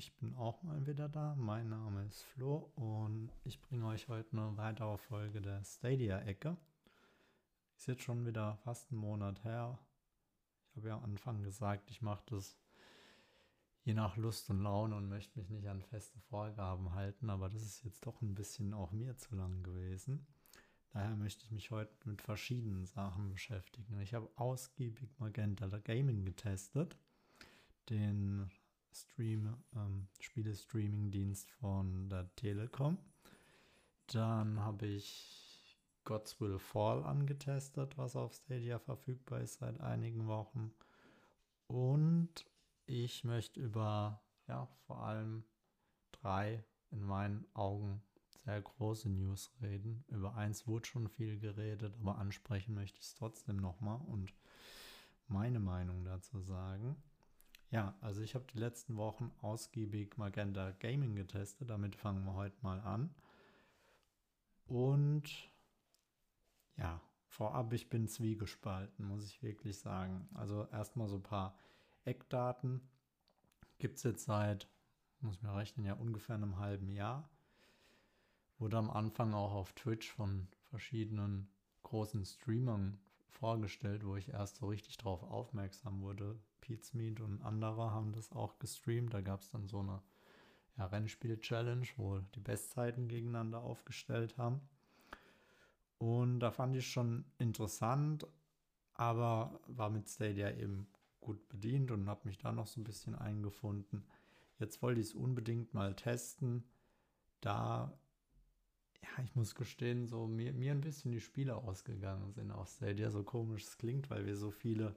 ich bin auch mal wieder da. Mein Name ist Flo und ich bringe euch heute eine weitere Folge der Stadia-Ecke. Ist jetzt schon wieder fast einen Monat her. Ich habe ja am Anfang gesagt, ich mache das je nach Lust und Laune und möchte mich nicht an feste Vorgaben halten, aber das ist jetzt doch ein bisschen auch mir zu lang gewesen. Daher möchte ich mich heute mit verschiedenen Sachen beschäftigen. Ich habe ausgiebig Magenta Gaming getestet, den Stream, ähm, Spiele-Streaming-Dienst von der Telekom. Dann habe ich God's Will Fall angetestet, was auf Stadia verfügbar ist seit einigen Wochen. Und ich möchte über, ja, vor allem drei in meinen Augen sehr große News reden. Über eins wurde schon viel geredet, aber ansprechen möchte ich es trotzdem nochmal und meine Meinung dazu sagen. Ja, also ich habe die letzten Wochen ausgiebig Magenta Gaming getestet. Damit fangen wir heute mal an. Und ja, vorab, ich bin zwiegespalten, muss ich wirklich sagen. Also erstmal so ein paar Eckdaten. Gibt es jetzt seit, muss ich mir rechnen, ja ungefähr einem halben Jahr. Wurde am Anfang auch auf Twitch von verschiedenen großen Streamern vorgestellt, wo ich erst so richtig drauf aufmerksam wurde. Pete's Meat und andere haben das auch gestreamt. Da gab es dann so eine ja, Rennspiel-Challenge, wo die Bestzeiten gegeneinander aufgestellt haben. Und da fand ich schon interessant, aber war mit Stadia eben gut bedient und habe mich da noch so ein bisschen eingefunden. Jetzt wollte ich es unbedingt mal testen, da ja, ich muss gestehen, so mir, mir ein bisschen die Spiele ausgegangen sind auf Stadia. So komisch es klingt, weil wir so viele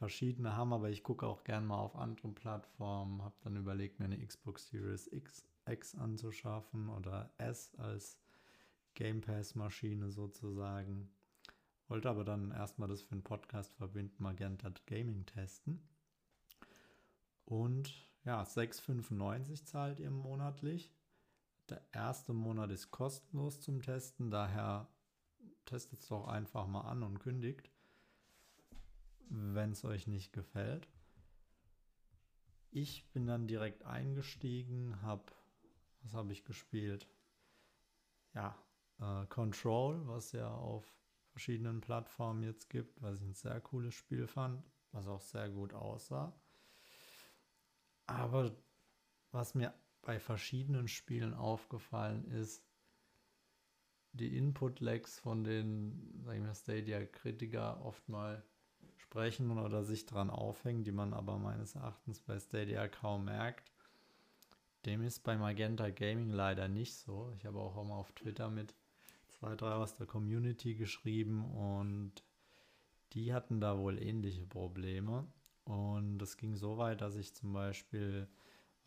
verschiedene haben, aber ich gucke auch gern mal auf anderen Plattformen. Habe dann überlegt, mir eine Xbox Series X, X anzuschaffen oder S als Game Pass-Maschine sozusagen. Wollte aber dann erstmal das für einen Podcast verbinden, Magenta Gaming testen. Und ja, 6,95 zahlt ihr monatlich. Der erste Monat ist kostenlos zum Testen, daher testet es doch einfach mal an und kündigt, wenn es euch nicht gefällt. Ich bin dann direkt eingestiegen, habe, was habe ich gespielt? Ja, äh, Control, was ja auf verschiedenen Plattformen jetzt gibt, was ich ein sehr cooles Spiel fand, was auch sehr gut aussah. Aber was mir bei verschiedenen Spielen aufgefallen ist, die Input-Lags von den, sag ich mal, Stadia-Kritiker oft mal sprechen oder sich dran aufhängen, die man aber meines Erachtens bei Stadia kaum merkt. Dem ist bei Magenta Gaming leider nicht so. Ich habe auch mal auf Twitter mit zwei, drei aus der Community geschrieben und die hatten da wohl ähnliche Probleme. Und das ging so weit, dass ich zum Beispiel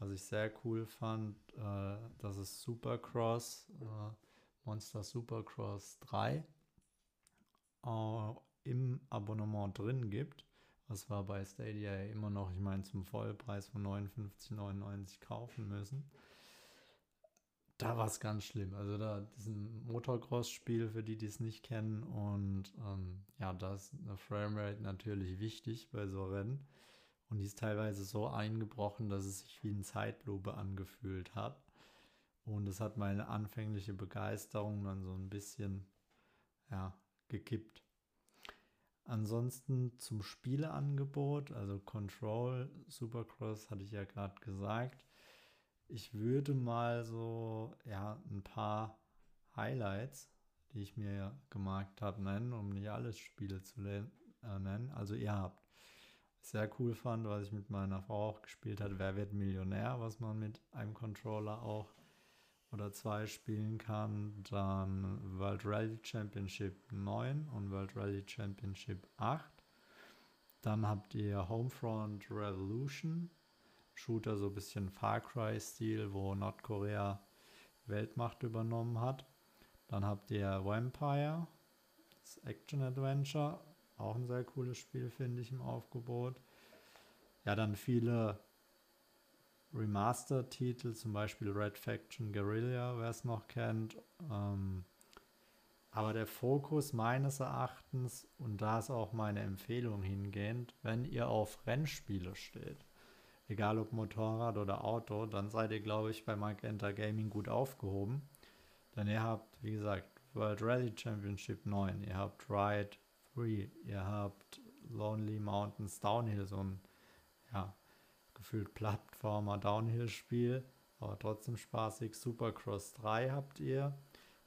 was ich sehr cool fand, äh, dass es Supercross, äh, Monster Supercross 3 äh, im Abonnement drin gibt. Das war bei Stadia ja immer noch, ich meine, zum Vollpreis von 59,99 kaufen müssen. Da war es ganz schlimm. Also da diesen Motocross-Spiel für die, die es nicht kennen. Und ähm, ja, da ist eine Framerate natürlich wichtig bei so Rennen. Und die ist teilweise so eingebrochen, dass es sich wie ein Zeitlupe angefühlt hat. Und es hat meine anfängliche Begeisterung dann so ein bisschen ja, gekippt. Ansonsten zum Spieleangebot, also Control, Supercross hatte ich ja gerade gesagt. Ich würde mal so ja, ein paar Highlights, die ich mir gemarkt habe, nennen, um nicht alles Spiele zu äh, nennen. Also ihr habt sehr cool fand, was ich mit meiner Frau auch gespielt habe, Wer wird Millionär, was man mit einem Controller auch oder zwei spielen kann. Dann World Rally Championship 9 und World Rally Championship 8. Dann habt ihr Homefront Revolution, Shooter so ein bisschen Far Cry-Stil, wo Nordkorea Weltmacht übernommen hat. Dann habt ihr Vampire, das Action Adventure auch ein sehr cooles Spiel, finde ich, im Aufgebot. Ja, dann viele Remaster-Titel, zum Beispiel Red Faction Guerrilla, wer es noch kennt. Ähm, aber der Fokus meines Erachtens, und da ist auch meine Empfehlung hingehend, wenn ihr auf Rennspiele steht, egal ob Motorrad oder Auto, dann seid ihr, glaube ich, bei Magenta Gaming gut aufgehoben. Denn ihr habt, wie gesagt, World Rally Championship 9, ihr habt Ride 3, ihr habt Lonely Mountains Downhill, so ein ja, gefühlt Plattformer Downhill-Spiel, aber trotzdem spaßig. Supercross 3 habt ihr.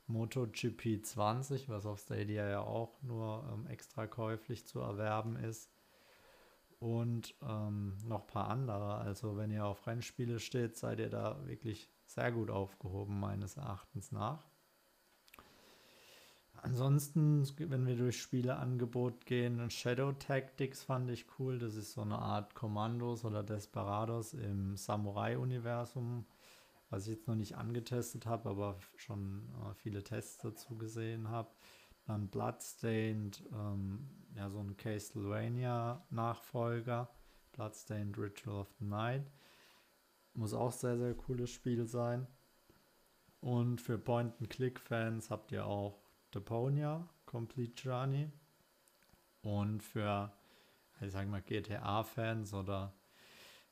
MotoGP 20, was auf Stadia ja auch nur ähm, extra käuflich zu erwerben ist. Und ähm, noch ein paar andere. Also wenn ihr auf Rennspiele steht, seid ihr da wirklich sehr gut aufgehoben, meines Erachtens nach. Ansonsten, wenn wir durch Spieleangebot gehen, Shadow Tactics fand ich cool. Das ist so eine Art Kommandos oder Desperados im Samurai-Universum, was ich jetzt noch nicht angetestet habe, aber schon äh, viele Tests dazu gesehen habe. Dann Bloodstained, ähm, ja, so ein Castlevania-Nachfolger. Bloodstained Ritual of the Night. Muss auch sehr, sehr cooles Spiel sein. Und für Point-and-Click-Fans habt ihr auch Deponia, Complete Journey. Und für, ich sag mal, GTA-Fans oder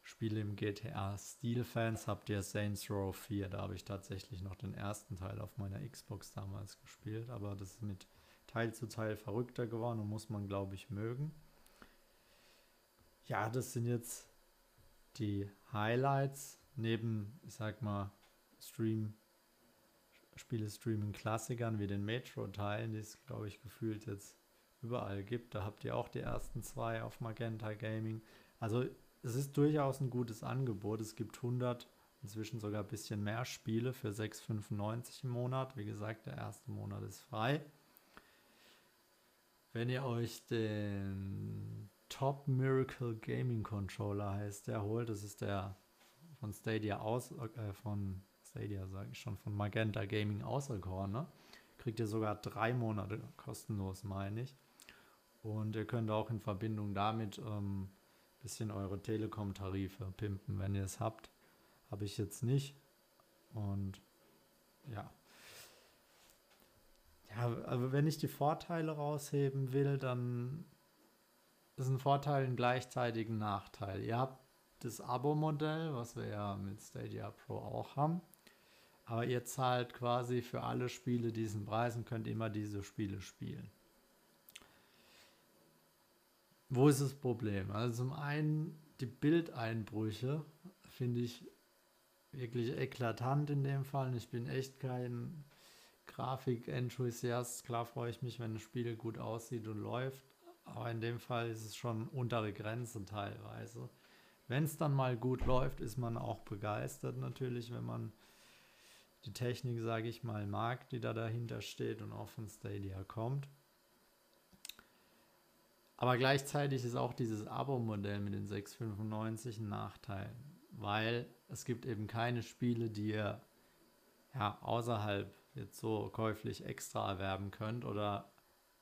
Spiele im GTA-Stil-Fans habt ihr Saints Row 4. Da habe ich tatsächlich noch den ersten Teil auf meiner Xbox damals gespielt, aber das ist mit Teil zu Teil verrückter geworden und muss man, glaube ich, mögen. Ja, das sind jetzt die Highlights neben, ich sag mal, Stream Spiele-Streaming-Klassikern wie den Metro-Teilen, die es, glaube ich, gefühlt jetzt überall gibt. Da habt ihr auch die ersten zwei auf Magenta Gaming. Also es ist durchaus ein gutes Angebot. Es gibt 100, inzwischen sogar ein bisschen mehr Spiele für 6,95 im Monat. Wie gesagt, der erste Monat ist frei. Wenn ihr euch den Top Miracle Gaming Controller heißt, der holt, das ist der von Stadia aus, äh, von Stadia, sage ich schon, von Magenta Gaming auserkoren. Ne? Kriegt ihr sogar drei Monate kostenlos, meine ich. Und ihr könnt auch in Verbindung damit ein ähm, bisschen eure Telekom-Tarife pimpen, wenn ihr es habt. Habe ich jetzt nicht. Und ja. Ja, aber wenn ich die Vorteile rausheben will, dann ist ein Vorteil ein gleichzeitigen Nachteil. Ihr habt das Abo-Modell, was wir ja mit Stadia Pro auch haben. Aber ihr zahlt quasi für alle Spiele diesen Preis und könnt immer diese Spiele spielen. Wo ist das Problem? Also zum einen die Bildeinbrüche finde ich wirklich eklatant in dem Fall. Ich bin echt kein Grafik-Enthusiast. Klar freue ich mich, wenn ein Spiel gut aussieht und läuft. Aber in dem Fall ist es schon untere Grenze teilweise. Wenn es dann mal gut läuft, ist man auch begeistert natürlich, wenn man die Technik, sage ich mal, mag, die da dahinter steht und auch von Stadia kommt. Aber gleichzeitig ist auch dieses Abo-Modell mit den 6,95 ein Nachteil, weil es gibt eben keine Spiele, die ihr ja, außerhalb jetzt so käuflich extra erwerben könnt oder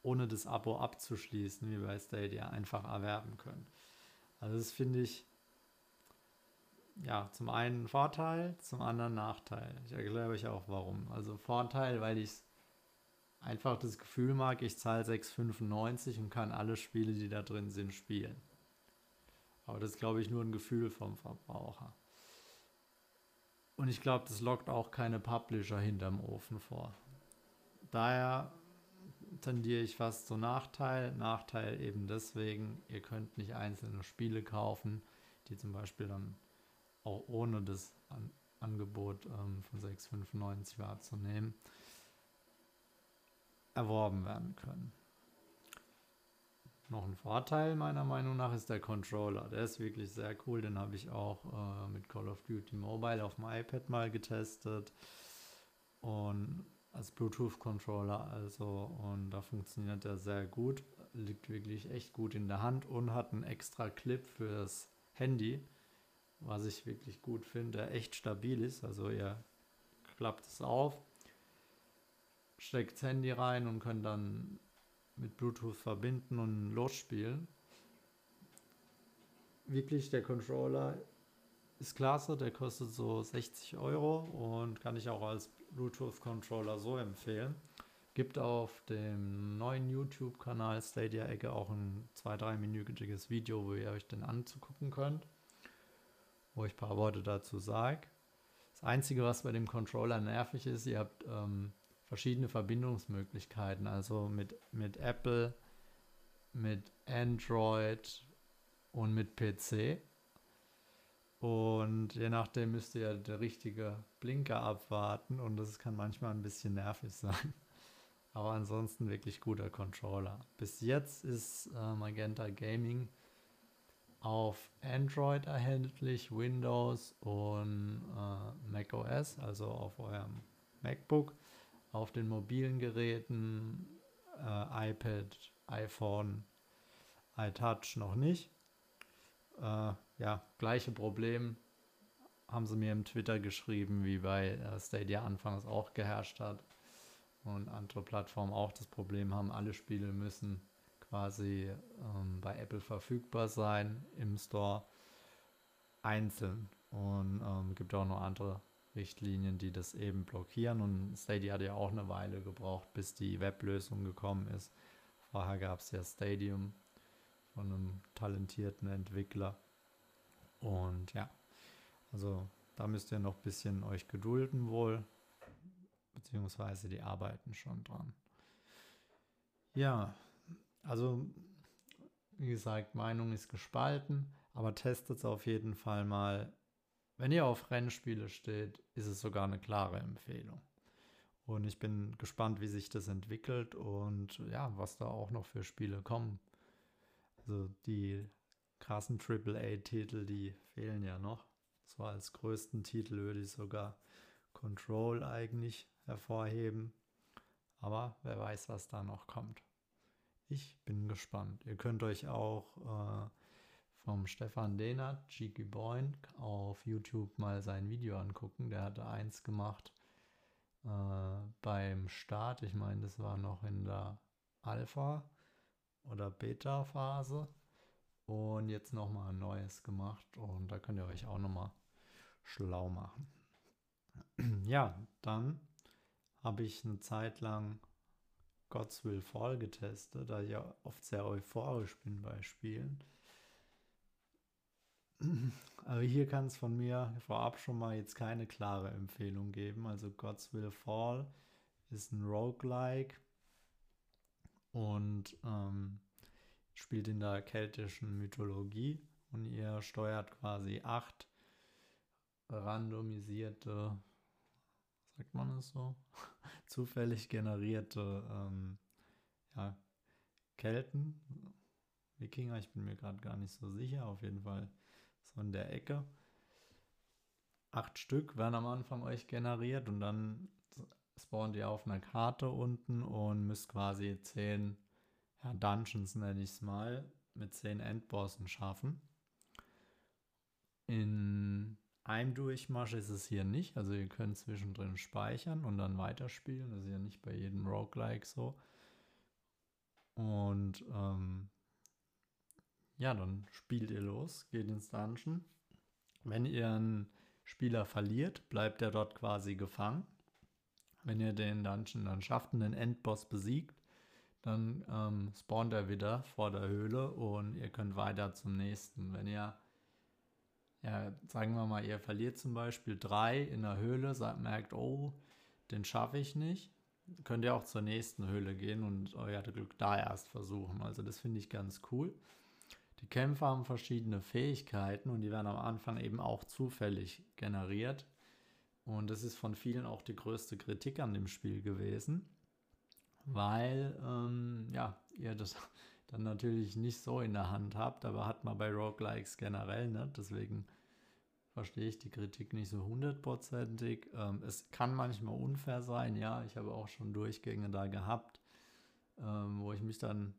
ohne das Abo abzuschließen, wie bei Stadia, einfach erwerben könnt. Also das finde ich ja, zum einen Vorteil, zum anderen Nachteil. Ich erkläre euch auch warum. Also Vorteil, weil ich einfach das Gefühl mag, ich zahle 6,95 und kann alle Spiele, die da drin sind, spielen. Aber das ist, glaube ich, nur ein Gefühl vom Verbraucher. Und ich glaube, das lockt auch keine Publisher hinterm Ofen vor. Daher tendiere ich fast zu Nachteil. Nachteil eben deswegen, ihr könnt nicht einzelne Spiele kaufen, die zum Beispiel dann auch ohne das An Angebot ähm, von 6,95 wahrzunehmen, erworben werden können. Noch ein Vorteil meiner Meinung nach ist der Controller. Der ist wirklich sehr cool. Den habe ich auch äh, mit Call of Duty Mobile auf dem iPad mal getestet. Und als Bluetooth-Controller also. Und da funktioniert er sehr gut. Liegt wirklich echt gut in der Hand und hat einen extra Clip fürs Handy was ich wirklich gut finde, echt stabil ist. Also ihr klappt es auf, steckt das Handy rein und könnt dann mit Bluetooth verbinden und losspielen. Wirklich, der Controller ist klasse, der kostet so 60 Euro und kann ich auch als Bluetooth-Controller so empfehlen. Gibt auf dem neuen YouTube-Kanal Stadia Ecke auch ein 2-3-minütiges Video, wo ihr euch den anzugucken könnt. Wo ich ein paar Worte dazu sage. Das Einzige, was bei dem Controller nervig ist, ihr habt ähm, verschiedene Verbindungsmöglichkeiten. Also mit, mit Apple, mit Android und mit PC. Und je nachdem müsst ihr der richtige Blinker abwarten und das kann manchmal ein bisschen nervig sein. Aber ansonsten wirklich guter Controller. Bis jetzt ist äh, Magenta Gaming auf Android erhältlich, Windows und äh, Mac OS, also auf eurem MacBook, auf den mobilen Geräten, äh, iPad, iPhone, iTouch noch nicht. Äh, ja, gleiche Problem haben sie mir im Twitter geschrieben, wie bei äh, Stadia anfangs auch geherrscht hat. Und andere Plattformen auch das Problem haben, alle Spiele müssen quasi ähm, bei Apple verfügbar sein im Store einzeln. Und ähm, gibt auch noch andere Richtlinien, die das eben blockieren. Und Stadia hat ja auch eine Weile gebraucht, bis die Weblösung gekommen ist. Vorher gab es ja Stadium von einem talentierten Entwickler. Und ja, also da müsst ihr noch ein bisschen euch gedulden wohl, beziehungsweise die arbeiten schon dran. Ja, also wie gesagt, Meinung ist gespalten, aber testet es auf jeden Fall mal. Wenn ihr auf Rennspiele steht, ist es sogar eine klare Empfehlung. Und ich bin gespannt, wie sich das entwickelt und ja, was da auch noch für Spiele kommen. Also die krassen AAA-Titel, die fehlen ja noch. So als größten Titel würde ich sogar Control eigentlich hervorheben. Aber wer weiß, was da noch kommt. Ich bin gespannt. Ihr könnt euch auch äh, vom Stefan Dehnert, Cheeky Boy, auf YouTube mal sein Video angucken. Der hatte eins gemacht äh, beim Start. Ich meine, das war noch in der Alpha oder Beta-Phase. Und jetzt nochmal ein neues gemacht. Und da könnt ihr euch auch nochmal schlau machen. ja, dann habe ich eine Zeit lang God's Will Fall getestet, da ich ja oft sehr euphorisch bin bei Spielen. Aber hier kann es von mir vorab schon mal jetzt keine klare Empfehlung geben. Also God's Will Fall ist ein Roguelike und ähm, spielt in der keltischen Mythologie und ihr steuert quasi acht randomisierte, sagt man es so, zufällig generierte ähm, ja, Kelten, Wikinger, ich bin mir gerade gar nicht so sicher, auf jeden Fall so in der Ecke. Acht Stück werden am Anfang euch generiert und dann spawnt ihr auf einer Karte unten und müsst quasi zehn ja, Dungeons, nenne ich es mal, mit zehn Endbossen schaffen. In einem Durchmarsch ist es hier nicht, also ihr könnt zwischendrin speichern und dann weiterspielen. Das ist ja nicht bei jedem Roguelike so. Und ähm, ja, dann spielt ihr los, geht ins Dungeon. Wenn ihr einen Spieler verliert, bleibt er dort quasi gefangen. Wenn ihr den Dungeon dann schafft und den Endboss besiegt, dann ähm, spawnt er wieder vor der Höhle und ihr könnt weiter zum nächsten. Wenn ihr, ja, sagen wir mal, ihr verliert zum Beispiel drei in der Höhle, sagt, merkt, oh, den schaffe ich nicht, könnt ihr auch zur nächsten Höhle gehen und euer Glück da erst versuchen. Also das finde ich ganz cool. Die Kämpfer haben verschiedene Fähigkeiten und die werden am Anfang eben auch zufällig generiert. Und das ist von vielen auch die größte Kritik an dem Spiel gewesen weil ähm, ja, ihr das dann natürlich nicht so in der Hand habt, aber hat man bei Roguelikes generell, ne? deswegen verstehe ich die Kritik nicht so hundertprozentig. Ähm, es kann manchmal unfair sein, ja, ich habe auch schon Durchgänge da gehabt, ähm, wo ich mich dann,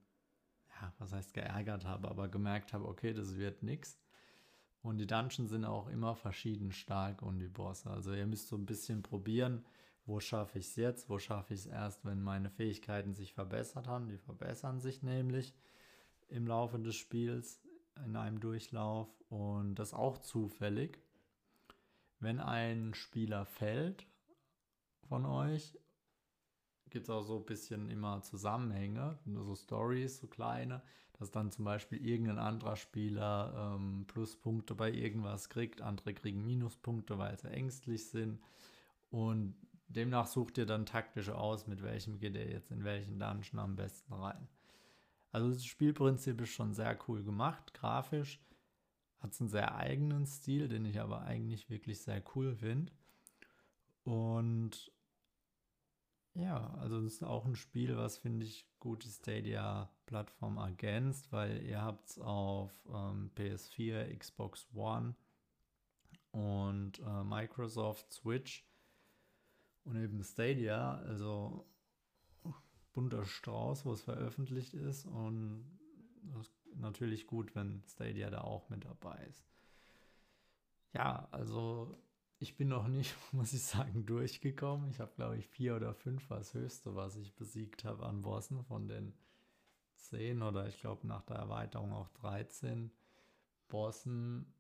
ja, was heißt geärgert habe, aber gemerkt habe, okay, das wird nichts. Und die Dungeons sind auch immer verschieden stark und die Bosse. Also ihr müsst so ein bisschen probieren, wo schaffe ich es jetzt, wo schaffe ich es erst, wenn meine Fähigkeiten sich verbessert haben. Die verbessern sich nämlich im Laufe des Spiels in einem Durchlauf und das auch zufällig. Wenn ein Spieler fällt von euch, gibt es auch so ein bisschen immer Zusammenhänge, nur so Stories, so kleine, dass dann zum Beispiel irgendein anderer Spieler ähm, Pluspunkte bei irgendwas kriegt, andere kriegen Minuspunkte, weil sie ängstlich sind. Und demnach sucht ihr dann taktisch aus, mit welchem geht ihr jetzt in welchen Dungeon am besten rein. Also das Spielprinzip ist schon sehr cool gemacht, grafisch. Hat es einen sehr eigenen Stil, den ich aber eigentlich wirklich sehr cool finde. Und ja, also das ist auch ein Spiel, was finde ich gut die Stadia-Plattform ergänzt, weil ihr habt es auf ähm, PS4, Xbox One und äh, Microsoft Switch und eben Stadia, also bunter Strauß, wo es veröffentlicht ist und ist natürlich gut, wenn Stadia da auch mit dabei ist. Ja, also ich bin noch nicht, muss ich sagen, durchgekommen. Ich habe, glaube ich, vier oder fünf war das höchste, was ich besiegt habe an Bossen von den zehn oder ich glaube nach der Erweiterung auch 13 Bossen.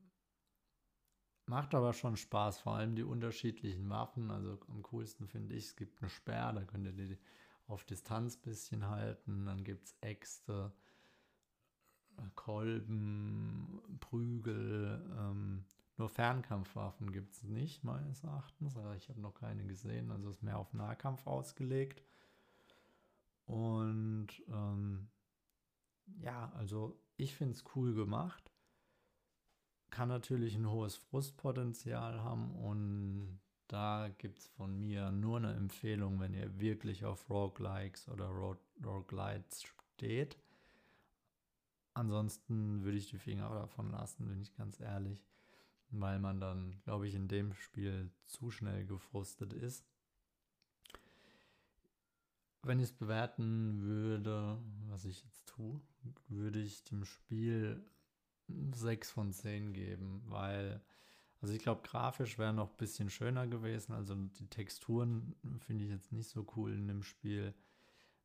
Macht aber schon Spaß, vor allem die unterschiedlichen Waffen. Also am coolsten finde ich, es gibt eine Sperr, da könnt ihr die auf Distanz ein bisschen halten. Dann gibt es Äxte, Kolben, Prügel, ähm, nur Fernkampfwaffen gibt es nicht, meines Erachtens. Also ich habe noch keine gesehen. Also ist mehr auf Nahkampf ausgelegt. Und ähm, ja, also ich finde es cool gemacht. Kann natürlich ein hohes Frustpotenzial haben und da gibt es von mir nur eine Empfehlung, wenn ihr wirklich auf Roguelikes oder Roguelites steht. Ansonsten würde ich die Finger davon lassen, bin ich ganz ehrlich weil man dann, glaube ich, in dem Spiel zu schnell gefrustet ist. Wenn ich es bewerten würde, was ich jetzt tue, würde ich dem Spiel 6 von 10 geben, weil, also ich glaube, grafisch wäre noch ein bisschen schöner gewesen. Also die Texturen finde ich jetzt nicht so cool in dem Spiel.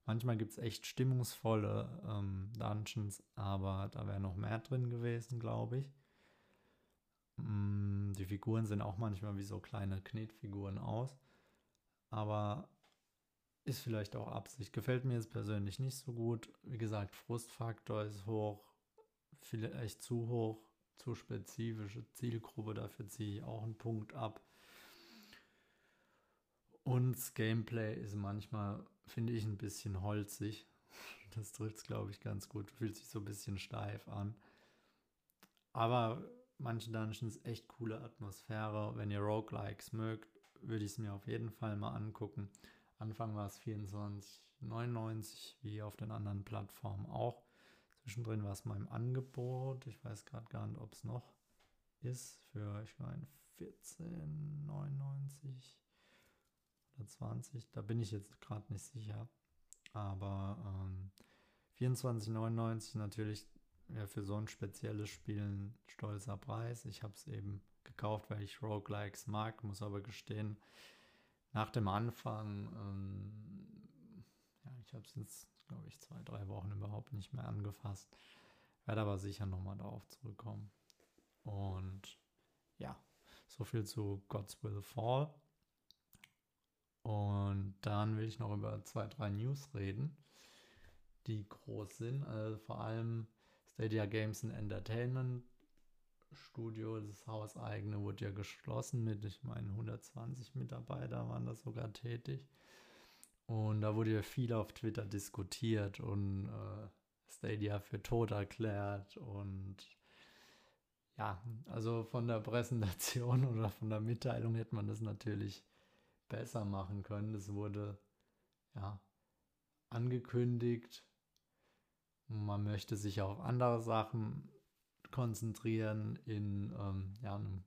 Manchmal gibt es echt stimmungsvolle ähm, Dungeons, aber da wäre noch mehr drin gewesen, glaube ich. Mm, die Figuren sehen auch manchmal wie so kleine Knetfiguren aus. Aber ist vielleicht auch Absicht. Gefällt mir jetzt persönlich nicht so gut. Wie gesagt, Frustfaktor ist hoch, vielleicht zu hoch, zu spezifische Zielgruppe. Dafür ziehe ich auch einen Punkt ab. Und das Gameplay ist manchmal, finde ich, ein bisschen holzig. Das trifft es, glaube ich, ganz gut. Fühlt sich so ein bisschen steif an. Aber manche Dungeons echt coole Atmosphäre. Wenn ihr Roguelikes mögt, würde ich es mir auf jeden Fall mal angucken. Anfang war es 24,99 wie auf den anderen Plattformen auch. Zwischendrin war es mal im Angebot. Ich weiß gerade gar nicht, ob es noch ist. Für, ich meine, 14,99 oder 20. Da bin ich jetzt gerade nicht sicher. Aber ähm, 24,99 natürlich ja, für so ein spezielles Spiel ein stolzer Preis. Ich habe es eben gekauft, weil ich Roguelikes mag, muss aber gestehen, nach dem Anfang, ähm, ja, ich habe es jetzt, glaube ich, zwei, drei Wochen überhaupt nicht mehr angefasst. Werde aber sicher nochmal darauf zurückkommen. Und ja, so viel zu God's Will Fall. Und dann will ich noch über zwei, drei News reden, die groß sind. Also vor allem Stadia Games and Entertainment Studio, das hauseigene, wurde ja geschlossen mit, ich meine, 120 Mitarbeiter waren da sogar tätig. Und da wurde ja viel auf Twitter diskutiert und äh, Stadia für tot erklärt und ja, also von der Präsentation oder von der Mitteilung hätte man das natürlich besser machen können. Es wurde ja angekündigt, man möchte sich auf andere Sachen konzentrieren in ähm, ja, einem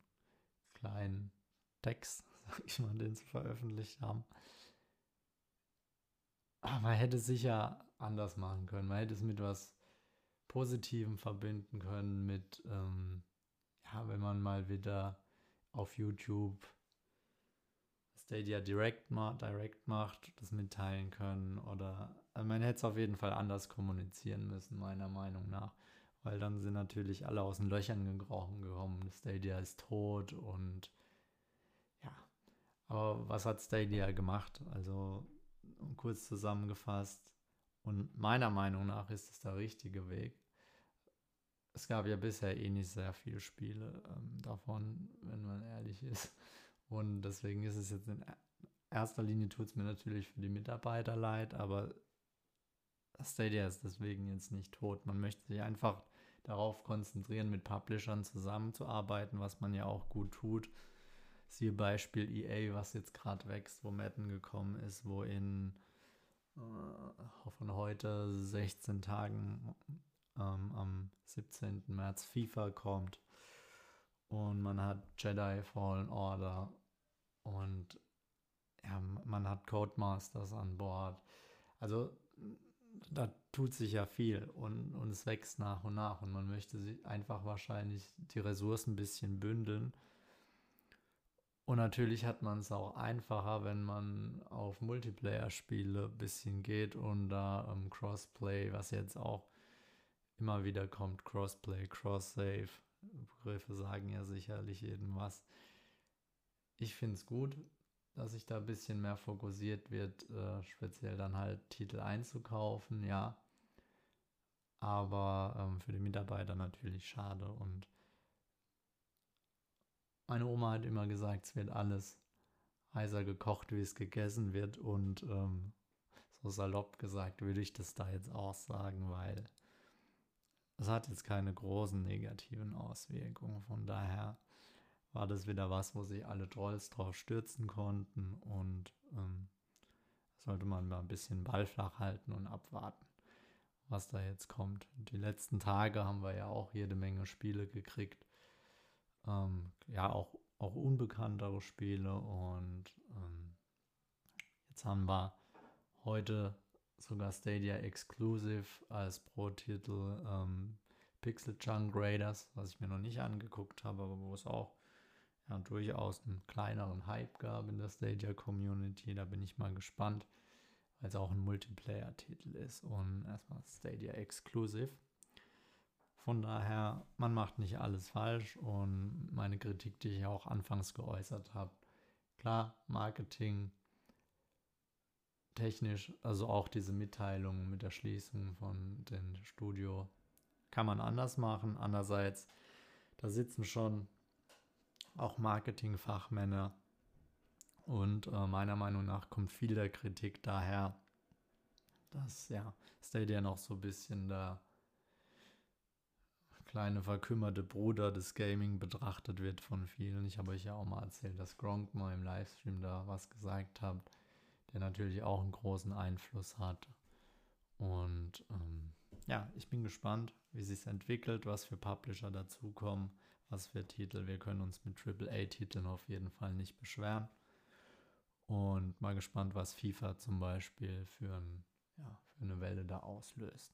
kleinen Text, sag ich mal, den sie veröffentlicht haben. Aber man hätte es sicher anders machen können. Man hätte es mit was Positivem verbinden können, mit, ähm, ja, wenn man mal wieder auf YouTube Stadia Direct, ma Direct macht, das mitteilen können oder also man hätte es auf jeden Fall anders kommunizieren müssen, meiner Meinung nach. Weil dann sind natürlich alle aus den Löchern gekrochen gekommen. Stadia ist tot und ja. Aber was hat Stadia gemacht? Also kurz zusammengefasst. Und meiner Meinung nach ist es der richtige Weg. Es gab ja bisher eh nicht sehr viele Spiele ähm, davon, wenn man ehrlich ist. Und deswegen ist es jetzt in erster Linie tut es mir natürlich für die Mitarbeiter leid, aber Stadia ist deswegen jetzt nicht tot. Man möchte sich einfach darauf konzentrieren, mit Publishern zusammenzuarbeiten, was man ja auch gut tut. Siehe Beispiel EA, was jetzt gerade wächst, wo Madden gekommen ist, wo in äh, von heute 16 Tagen ähm, am 17. März FIFA kommt. Und man hat Jedi Fallen Order und ja, man hat Codemasters an Bord. Also da tut sich ja viel und, und es wächst nach und nach und man möchte sich einfach wahrscheinlich die Ressourcen ein bisschen bündeln. Und natürlich hat man es auch einfacher, wenn man auf Multiplayer-Spiele ein bisschen geht und da ähm, Crossplay, was jetzt auch immer wieder kommt, Crossplay, Cross-Save, Begriffe sagen ja sicherlich jedem was. Ich finde es gut, dass sich da ein bisschen mehr fokussiert wird, äh, speziell dann halt Titel einzukaufen, ja. Aber ähm, für die Mitarbeiter natürlich schade. Und meine Oma hat immer gesagt, es wird alles heißer gekocht, wie es gegessen wird. Und ähm, so salopp gesagt würde ich das da jetzt auch sagen, weil es hat jetzt keine großen negativen Auswirkungen. Von daher war das wieder was, wo sich alle Trolls drauf stürzen konnten und ähm, sollte man mal ein bisschen Ball flach halten und abwarten, was da jetzt kommt. Die letzten Tage haben wir ja auch jede Menge Spiele gekriegt. Ähm, ja, auch, auch unbekanntere Spiele und ähm, jetzt haben wir heute sogar Stadia Exclusive als Pro-Titel ähm, Pixel Junk Raiders, was ich mir noch nicht angeguckt habe, aber wo es auch ja, durchaus einen kleineren Hype gab in der Stadia Community. Da bin ich mal gespannt, weil es auch ein Multiplayer-Titel ist und erstmal Stadia Exclusive. Von daher, man macht nicht alles falsch und meine Kritik, die ich auch anfangs geäußert habe, klar, Marketing, technisch, also auch diese Mitteilung mit der Schließung von dem Studio, kann man anders machen. Andererseits, da sitzen schon auch Marketingfachmänner. Und äh, meiner Meinung nach kommt viel der Kritik daher, dass ja Stadia noch so ein bisschen der kleine verkümmerte Bruder des Gaming betrachtet wird von vielen. Ich habe euch ja auch mal erzählt, dass Gronk mal im Livestream da was gesagt hat, der natürlich auch einen großen Einfluss hat. Und ähm, ja, ich bin gespannt, wie sich entwickelt, was für Publisher dazukommen was für Titel. Wir können uns mit AAA-Titeln auf jeden Fall nicht beschweren. Und mal gespannt, was FIFA zum Beispiel für, ein, ja, für eine Welle da auslöst.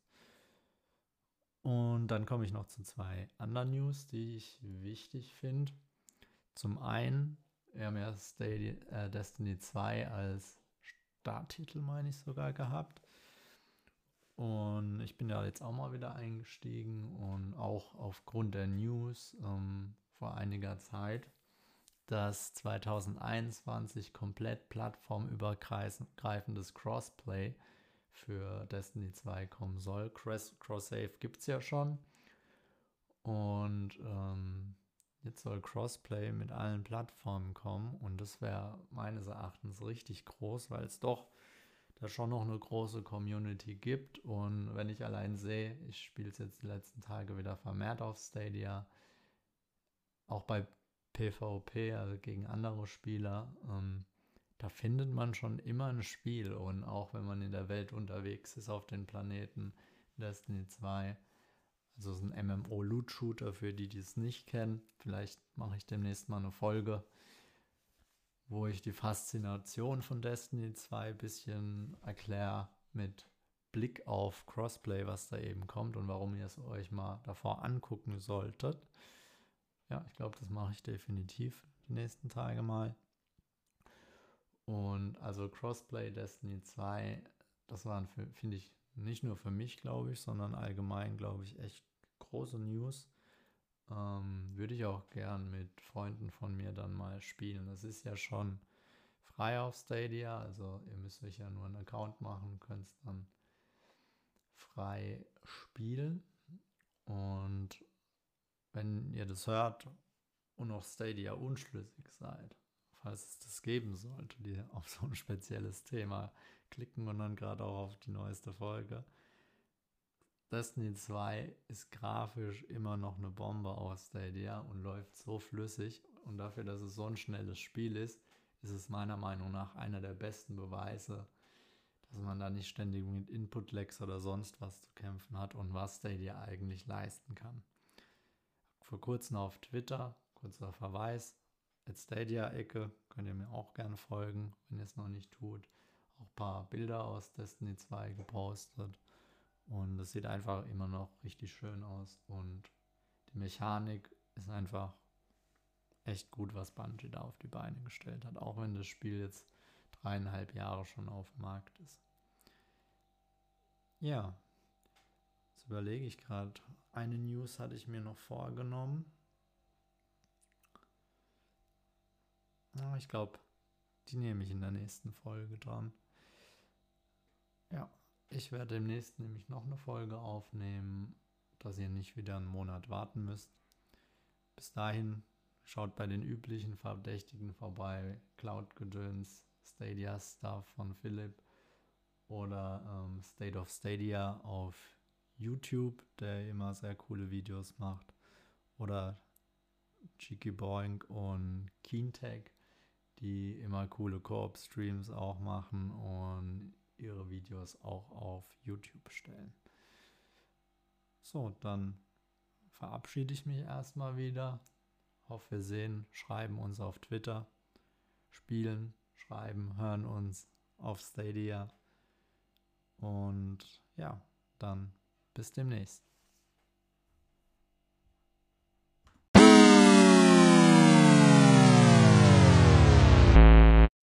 Und dann komme ich noch zu zwei anderen News, die ich wichtig finde. Zum einen, wir haben ja äh, Destiny 2 als Starttitel, meine ich sogar, gehabt. Und ich bin ja jetzt auch mal wieder eingestiegen und auch aufgrund der News ähm, vor einiger Zeit, dass 2021 komplett plattformübergreifendes Crossplay für Destiny 2 kommen soll. Cross, Cross-Save gibt es ja schon. Und ähm, jetzt soll Crossplay mit allen Plattformen kommen. Und das wäre meines Erachtens richtig groß, weil es doch da schon noch eine große Community gibt. Und wenn ich allein sehe, ich spiele es jetzt die letzten Tage wieder vermehrt auf Stadia, auch bei PvP, also gegen andere Spieler, ähm, da findet man schon immer ein Spiel. Und auch wenn man in der Welt unterwegs ist auf den Planeten Destiny 2, also ist ein MMO-Loot-Shooter für die, die es nicht kennen. Vielleicht mache ich demnächst mal eine Folge wo ich die Faszination von Destiny 2 ein bisschen erkläre mit Blick auf Crossplay, was da eben kommt und warum ihr es euch mal davor angucken solltet. Ja, ich glaube, das mache ich definitiv die nächsten Tage mal. Und also Crossplay Destiny 2, das waren, finde ich, nicht nur für mich, glaube ich, sondern allgemein, glaube ich, echt große News. Ähm, würde ich auch gern mit Freunden von mir dann mal spielen. Das ist ja schon frei auf Stadia. Also ihr müsst euch ja nur einen Account machen, könnt es dann frei spielen. Und wenn ihr das hört und auf Stadia unschlüssig seid, falls es das geben sollte, die auf so ein spezielles Thema klicken und dann gerade auch auf die neueste Folge. Destiny 2 ist grafisch immer noch eine Bombe auf Stadia und läuft so flüssig. Und dafür, dass es so ein schnelles Spiel ist, ist es meiner Meinung nach einer der besten Beweise, dass man da nicht ständig mit Input-Lags oder sonst was zu kämpfen hat und was Stadia eigentlich leisten kann. Vor kurzem auf Twitter, kurzer Verweis, at Stadia-Ecke, könnt ihr mir auch gerne folgen, wenn ihr es noch nicht tut. Auch ein paar Bilder aus Destiny 2 gepostet. Und es sieht einfach immer noch richtig schön aus. Und die Mechanik ist einfach echt gut, was Bungie da auf die Beine gestellt hat. Auch wenn das Spiel jetzt dreieinhalb Jahre schon auf dem Markt ist. Ja, jetzt überlege ich gerade. Eine News hatte ich mir noch vorgenommen. Ich glaube, die nehme ich in der nächsten Folge dran. Ja, ich werde demnächst nämlich noch eine Folge aufnehmen, dass ihr nicht wieder einen Monat warten müsst. Bis dahin schaut bei den üblichen Verdächtigen vorbei. Cloud-Gedöns, Stadia Stuff von Philipp oder ähm, State of Stadia auf YouTube, der immer sehr coole Videos macht. Oder Cheeky Boink und Keentech, die immer coole Koop-Streams auch machen und ihre Videos auch auf YouTube stellen. So, dann verabschiede ich mich erstmal wieder. Auf Wirsehen, schreiben uns auf Twitter, spielen, schreiben, hören uns auf Stadia. Und ja, dann bis demnächst.